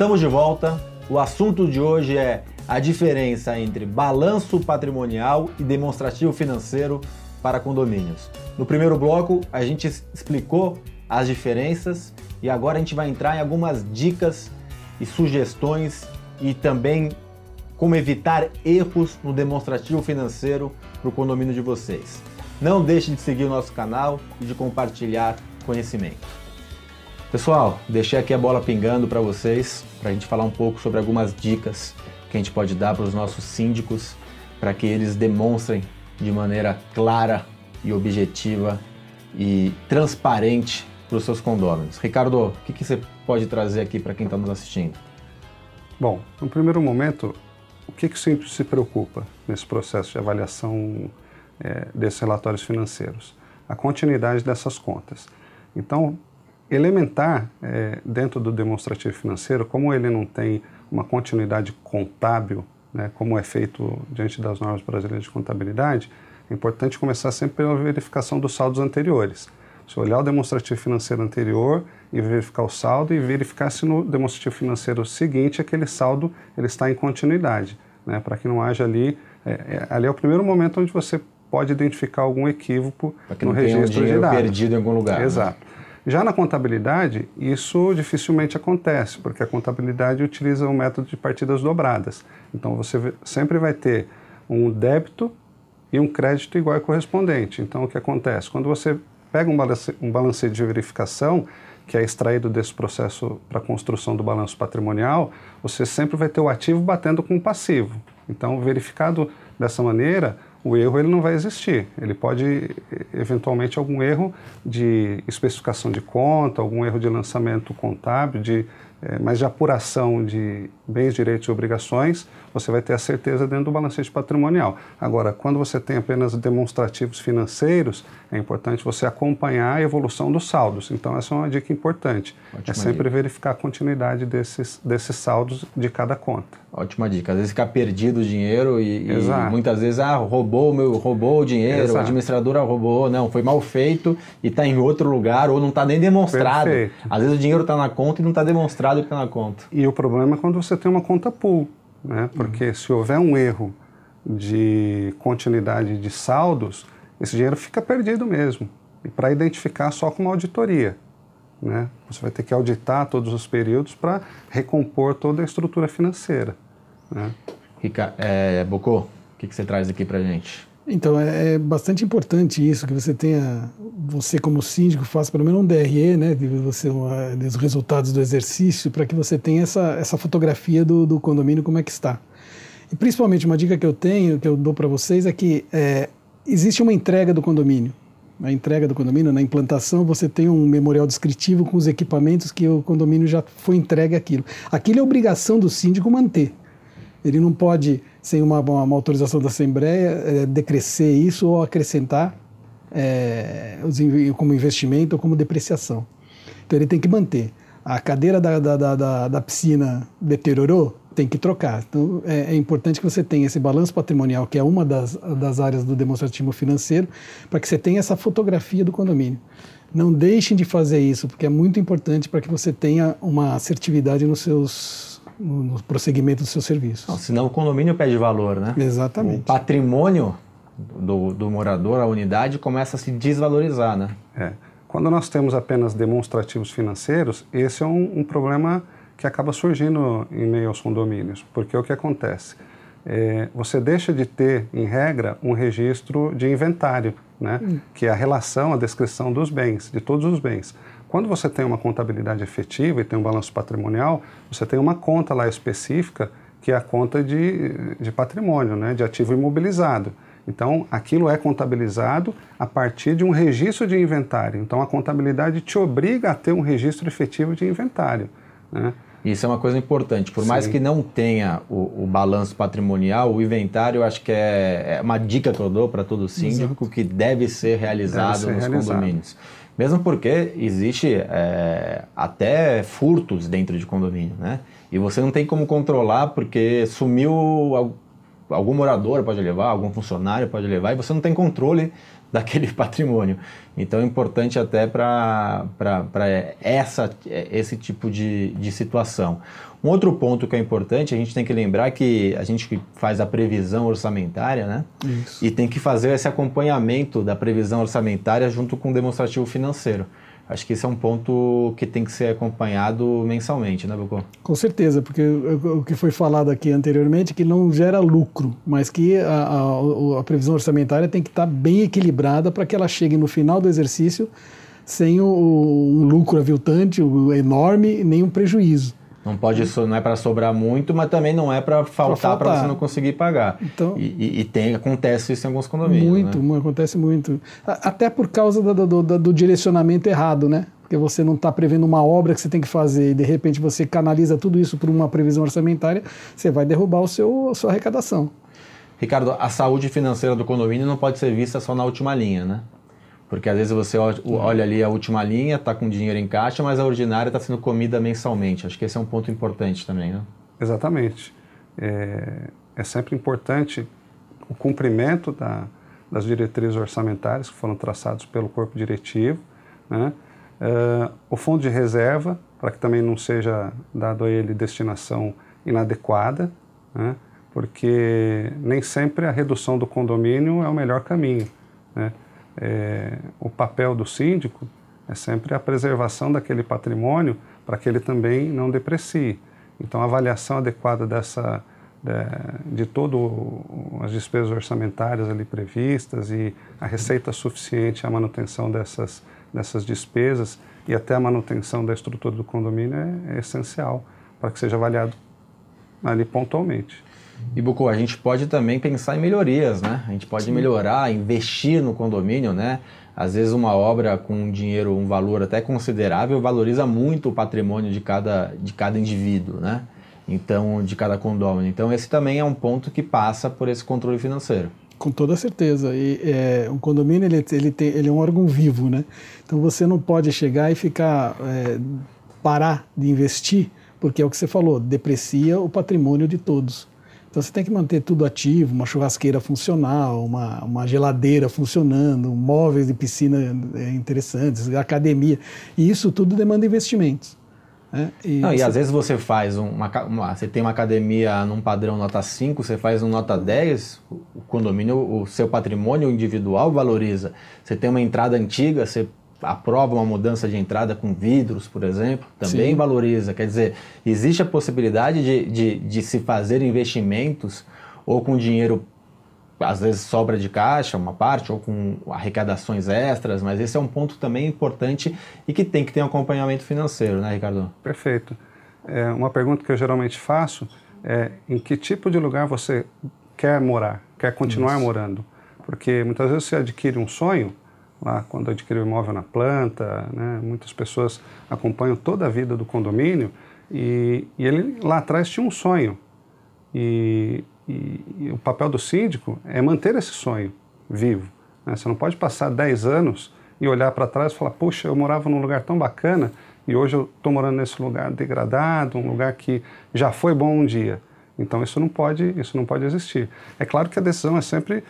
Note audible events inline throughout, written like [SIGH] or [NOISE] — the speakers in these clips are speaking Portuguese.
Estamos de volta. O assunto de hoje é a diferença entre balanço patrimonial e demonstrativo financeiro para condomínios. No primeiro bloco, a gente explicou as diferenças e agora a gente vai entrar em algumas dicas e sugestões e também como evitar erros no demonstrativo financeiro para o condomínio de vocês. Não deixe de seguir o nosso canal e de compartilhar conhecimento. Pessoal, deixei aqui a bola pingando para vocês, para a gente falar um pouco sobre algumas dicas que a gente pode dar para os nossos síndicos, para que eles demonstrem de maneira clara e objetiva e transparente para os seus condôminos. Ricardo, o que, que você pode trazer aqui para quem está nos assistindo? Bom, no primeiro momento, o que, que sempre se preocupa nesse processo de avaliação é, desses relatórios financeiros? A continuidade dessas contas. Então, elementar é, dentro do demonstrativo financeiro, como ele não tem uma continuidade contábil, né, como é feito diante das normas brasileiras de contabilidade, é importante começar sempre pela verificação dos saldos anteriores. Se olhar o demonstrativo financeiro anterior e verificar o saldo e verificar se no demonstrativo financeiro seguinte aquele saldo ele está em continuidade, né, para que não haja ali, é, é, ali é o primeiro momento onde você pode identificar algum equívoco no registro de dados. perdido em algum lugar. Né? Exato. Né? Já na contabilidade, isso dificilmente acontece, porque a contabilidade utiliza o método de partidas dobradas. Então você sempre vai ter um débito e um crédito igual e correspondente. Então o que acontece? Quando você pega um, balance, um de verificação, que é extraído desse processo para construção do balanço patrimonial, você sempre vai ter o ativo batendo com o passivo. Então, verificado dessa maneira, o erro ele não vai existir. Ele pode, eventualmente, algum erro de especificação de conta, algum erro de lançamento contábil, de, é, mas de apuração de bens, direitos e obrigações, você vai ter a certeza dentro do balancete patrimonial. Agora, quando você tem apenas demonstrativos financeiros, é importante você acompanhar a evolução dos saldos. Então, essa é uma dica importante. Ótima é sempre dica. verificar a continuidade desses, desses saldos de cada conta. Ótima dica. Às vezes fica perdido o dinheiro e, e muitas vezes, ah, roubou, meu, roubou o dinheiro, Exato. a administradora roubou, não, foi mal feito e está em outro lugar ou não está nem demonstrado. Perfeito. Às vezes o dinheiro está na conta e não está demonstrado que está na conta. E o problema é quando você tem uma conta pool né? porque uhum. se houver um erro de continuidade de saldos, esse dinheiro fica perdido mesmo. E para identificar só com uma auditoria. Né? Você vai ter que auditar todos os períodos para recompor toda a estrutura financeira. Né? Rica, é, Bocô, o que, que você traz aqui para gente? Então, é, é bastante importante isso, que você tenha, você como síndico, faça pelo menos um DRE, né, de você, uma, dos resultados do exercício, para que você tenha essa, essa fotografia do, do condomínio, como é que está. E principalmente, uma dica que eu tenho, que eu dou para vocês, é que é, existe uma entrega do condomínio. Na entrega do condomínio, na implantação, você tem um memorial descritivo com os equipamentos que o condomínio já foi entregue aquilo. Aquilo é obrigação do síndico manter. Ele não pode, sem uma, uma, autorização da Assembleia, é, decrescer isso ou acrescentar é, como investimento ou como depreciação. Então ele tem que manter. A cadeira da, da, da, da piscina deteriorou, tem que trocar. Então é, é, importante que você tenha esse balanço patrimonial, que é uma das, das áreas do demonstrativo financeiro, para que você tenha essa fotografia do condomínio. Não deixem de fazer isso, porque é muito importante para que você tenha uma assertividade nos seus no prosseguimento dos seus serviços. Não, senão o condomínio perde valor, né? Exatamente. O patrimônio do, do morador, a unidade, começa a se desvalorizar, né? É. Quando nós temos apenas demonstrativos financeiros, esse é um, um problema que acaba surgindo em meio aos condomínios, porque o que acontece? É, você deixa de ter, em regra, um registro de inventário, né? Hum. que é a relação, a descrição dos bens, de todos os bens. Quando você tem uma contabilidade efetiva e tem um balanço patrimonial, você tem uma conta lá específica que é a conta de, de patrimônio, né, de ativo imobilizado. Então, aquilo é contabilizado a partir de um registro de inventário. Então, a contabilidade te obriga a ter um registro efetivo de inventário. Né? Isso é uma coisa importante. Por Sim. mais que não tenha o, o, balanço patrimonial, o inventário, eu acho que é, é uma dica que eu dou para todo síndico Exato. que deve ser realizado deve ser nos realizado. condomínios. Mesmo porque existe é, até furtos dentro de condomínio, né? E você não tem como controlar porque sumiu algum morador pode levar, algum funcionário pode levar e você não tem controle [LAUGHS] daquele patrimônio. Então é importante até para esse tipo de, de situação. Um outro ponto que é importante, a gente tem que lembrar que a gente faz a previsão orçamentária, né? Isso. E tem que fazer esse acompanhamento da previsão orçamentária junto com o demonstrativo financeiro. Acho que esse é um ponto que tem que ser acompanhado mensalmente, né, Bucô? Com certeza, porque o que foi falado aqui anteriormente é que não gera lucro, mas que a, a, a previsão orçamentária tem que estar bem equilibrada para que ela chegue no final do exercício sem o, um lucro aviltante, enorme, nem um prejuízo. Não pode, não é para sobrar muito, mas também não é para faltar para você não conseguir pagar. Então, e, e, tem, acontece isso em alguns condomínios. Muito, né? acontece muito. Até por causa do, do, do, do direcionamento errado, né? Porque você não está prevendo uma obra que você tem que fazer e de repente você canaliza tudo isso por uma previsão orçamentária, você vai derrubar o seu, a sua arrecadação. Ricardo, a saúde financeira do condomínio não pode ser vista só na última linha, né? Porque às vezes você olha ali a última linha, está com dinheiro em caixa, mas a ordinária está sendo comida mensalmente. Acho que esse é um ponto importante também, né? Exatamente. É, é sempre importante o cumprimento da, das diretrizes orçamentárias que foram traçadas pelo corpo diretivo, né? Uh, o fundo de reserva, para que também não seja dado a ele destinação inadequada, né? porque nem sempre a redução do condomínio é o melhor caminho. Né? É, o papel do síndico é sempre a preservação daquele patrimônio para que ele também não deprecie. Então, a avaliação adequada dessa, de, de todas as despesas orçamentárias ali previstas e a receita suficiente à manutenção dessas, dessas despesas e até a manutenção da estrutura do condomínio é, é essencial para que seja avaliado ali pontualmente. E Buco, a gente pode também pensar em melhorias, né? A gente pode Sim. melhorar, investir no condomínio, né? Às vezes uma obra com dinheiro, um valor até considerável, valoriza muito o patrimônio de cada, de cada indivíduo, né? Então, de cada condomínio. Então, esse também é um ponto que passa por esse controle financeiro. Com toda certeza. E é, um condomínio ele, ele, tem, ele é um órgão vivo, né? Então você não pode chegar e ficar é, parar de investir, porque é o que você falou, deprecia o patrimônio de todos. Então você tem que manter tudo ativo, uma churrasqueira funcional, uma, uma geladeira funcionando, móveis de piscina é, interessantes, academia. E isso tudo demanda investimentos. Né? E, Não, e às vezes você faz uma, uma, Você tem uma academia num padrão nota 5, você faz um nota 10, o condomínio, o seu patrimônio individual valoriza. Você tem uma entrada antiga, você aprova uma mudança de entrada com vidros, por exemplo, também Sim. valoriza. Quer dizer, existe a possibilidade de, de, de, se fazer investimentos ou com dinheiro, às vezes sobra de caixa, uma parte, ou com arrecadações extras, mas esse é um ponto também importante e que tem que ter um acompanhamento financeiro, né, Ricardo? Perfeito. É, uma pergunta que eu geralmente faço é em que tipo de lugar você quer morar, quer continuar Isso. morando? Porque muitas vezes você adquire um sonho lá quando adquiriu imóvel na planta, né? muitas pessoas acompanham toda a vida do condomínio e, e ele lá atrás tinha um sonho e, e, e, o papel do síndico é manter esse sonho vivo. Né? Você não pode passar 10 anos e olhar para trás e falar, puxa, eu morava num lugar tão bacana e hoje eu estou morando nesse lugar degradado, um lugar que já foi bom um dia. Então isso não pode, isso não pode existir. É claro que a decisão é sempre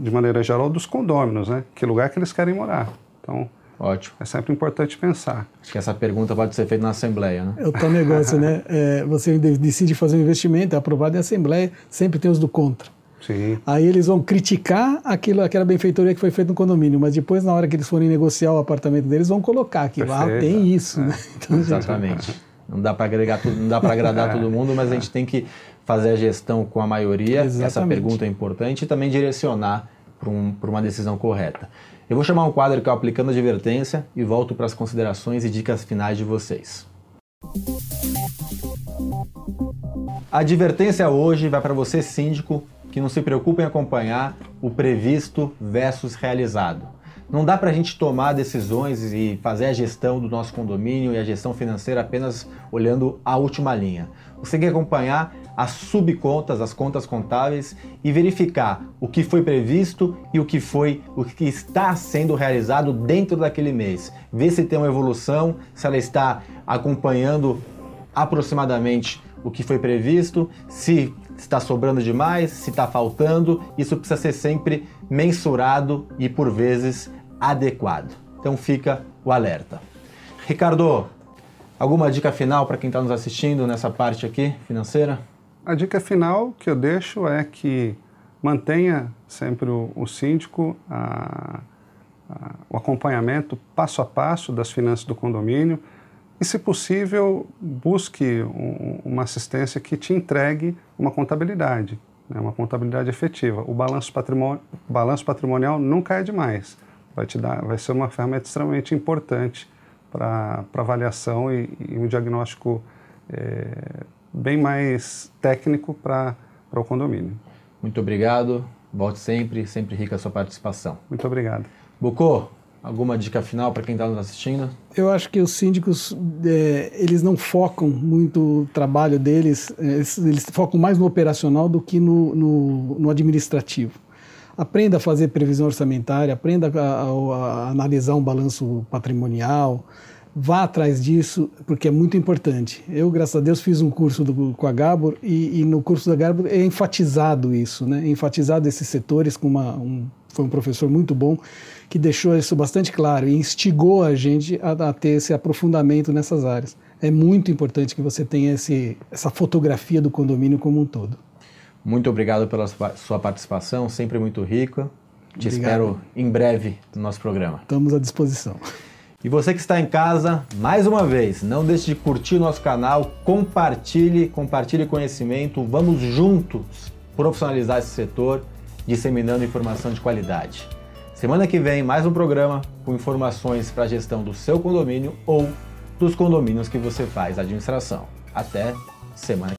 de maneira geral, dos condôminos, né? Que lugar que eles querem morar. Então, Ótimo. É sempre importante pensar. Acho que essa pergunta pode ser feita na Assembleia, né? É o tal negócio, né? [LAUGHS] É, você decide fazer um investimento, é aprovado em Assembleia, sempre tem os do contra. Sim. Aí eles vão criticar aquilo, aquela benfeitoria que foi feita no condomínio, mas depois, na hora que eles forem negociar o apartamento deles, vão colocar que lá ah, tem isso, é. né? [LAUGHS] Então, Exatamente. Não dá para agregar tudo, não dá para agradar [LAUGHS] é. todo mundo, mas a gente tem que fazer a gestão com a maioria. Exatamente. Essa pergunta é importante e também direcionar para um, uma decisão correta. Eu vou chamar um quadro que é o Aplicando Advertência e volto para as considerações e dicas finais de vocês. A advertência hoje vai para você, síndico, que não se preocupe em acompanhar o previsto versus realizado. Não dá para a gente tomar decisões e fazer a gestão do nosso condomínio e a gestão financeira apenas olhando a última linha. Você tem que acompanhar as subcontas, as contas contábeis e verificar o que foi previsto e o que foi, o que está sendo realizado dentro daquele mês. Ver se tem uma evolução, se ela está acompanhando aproximadamente o que foi previsto, se está sobrando demais, se está faltando, isso precisa ser sempre mensurado e por vezes adequado. Então fica o alerta. Ricardo, alguma dica final para quem está nos assistindo nessa parte aqui financeira? A dica final que eu deixo é que mantenha sempre o, o síndico a, a, o acompanhamento passo a passo das finanças do condomínio e, se possível, busque um, uma assistência que te entregue uma contabilidade, né, uma contabilidade efetiva. O balanço, patrimonial, balanço patrimonial nunca é demais, vai, te dar, vai ser uma ferramenta extremamente importante para avaliação e, e, um diagnóstico é, bem mais técnico para o condomínio. Muito obrigado, volte sempre, sempre rica a sua participação. Muito obrigado. Bucô, Alguma dica final para quem está nos assistindo? Eu acho que os síndicos é, eles não focam muito o trabalho deles, é, eles, eles focam mais no operacional do que no, no, no, administrativo. Aprenda a fazer previsão orçamentária, aprenda a, a, a analisar um balanço patrimonial, vá atrás disso, porque é muito importante. Eu, graças a Deus, fiz um curso do, com a Gabor e, e, no curso da Gabor é enfatizado isso, né? É enfatizado esses setores com uma, um, foi um professor muito bom que deixou isso bastante claro e instigou a gente a, a ter esse aprofundamento nessas áreas. É muito importante que você tenha esse, essa fotografia do condomínio como um todo. Muito obrigado pela sua participação, sempre muito rica. Te obrigado. espero em breve no nosso programa. Estamos à disposição. E você que está em casa, mais uma vez, não deixe de curtir o nosso canal, compartilhe, compartilhe conhecimento, vamos juntos profissionalizar esse setor, disseminando informação de qualidade. Semana que vem, mais um programa com informações para a gestão do seu condomínio ou dos condomínios que você faz administração. Até semana